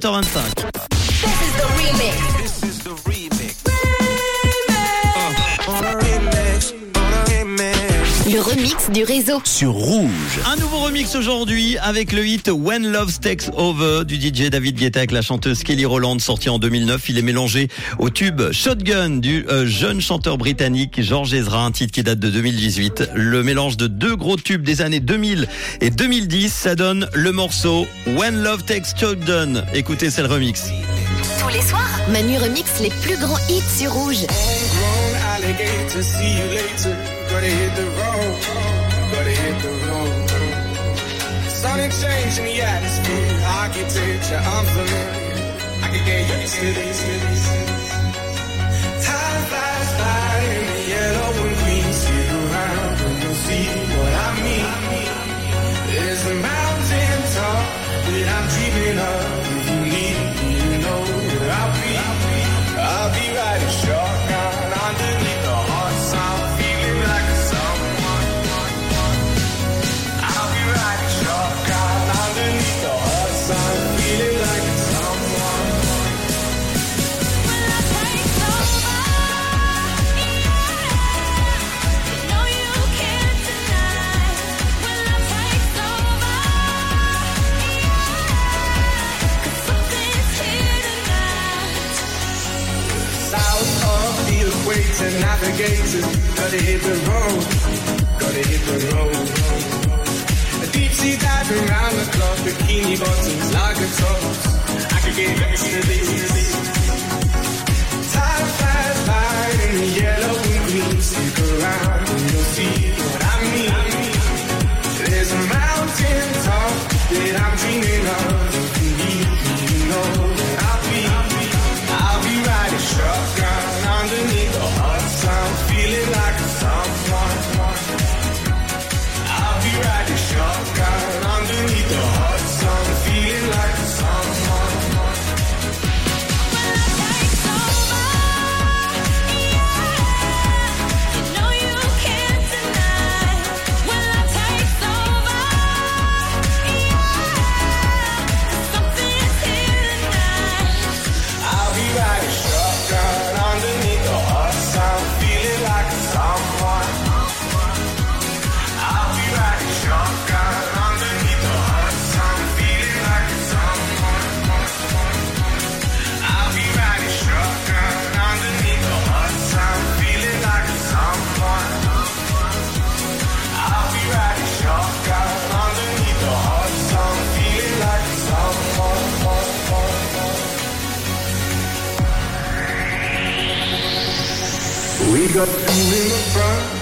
7h25. This is the remix. This is the remix. Le remix du réseau. sur Rouge. Un nouveau remix aujourd'hui avec le hit When Love Takes Over du DJ David Guetta avec la chanteuse Kelly Rowland sorti en 2009. Il est mélangé au tube Shotgun du euh, jeune chanteur britannique George Ezra, un titre qui date de 2018. Le mélange de deux gros tubes des années 2000 et 2010, ça donne le morceau When Love Takes Shotgun. Écoutez, c'est le remix. Tous les soirs, Manu remix les plus grands hits sur Rouge. You. Gotta hit the road, gotta hit the road. Sonic change in the atmosphere, architecture unfamiliar. I could get used to this. Time flies by in the yellow and green. Stick around and you'll see what I mean. There's a mountain top that I'm dreaming of. Equator, navigators, gotta hit the road, gotta hit the road. A deep sea dive around the clock, bikini bottoms, lager tops. We got two in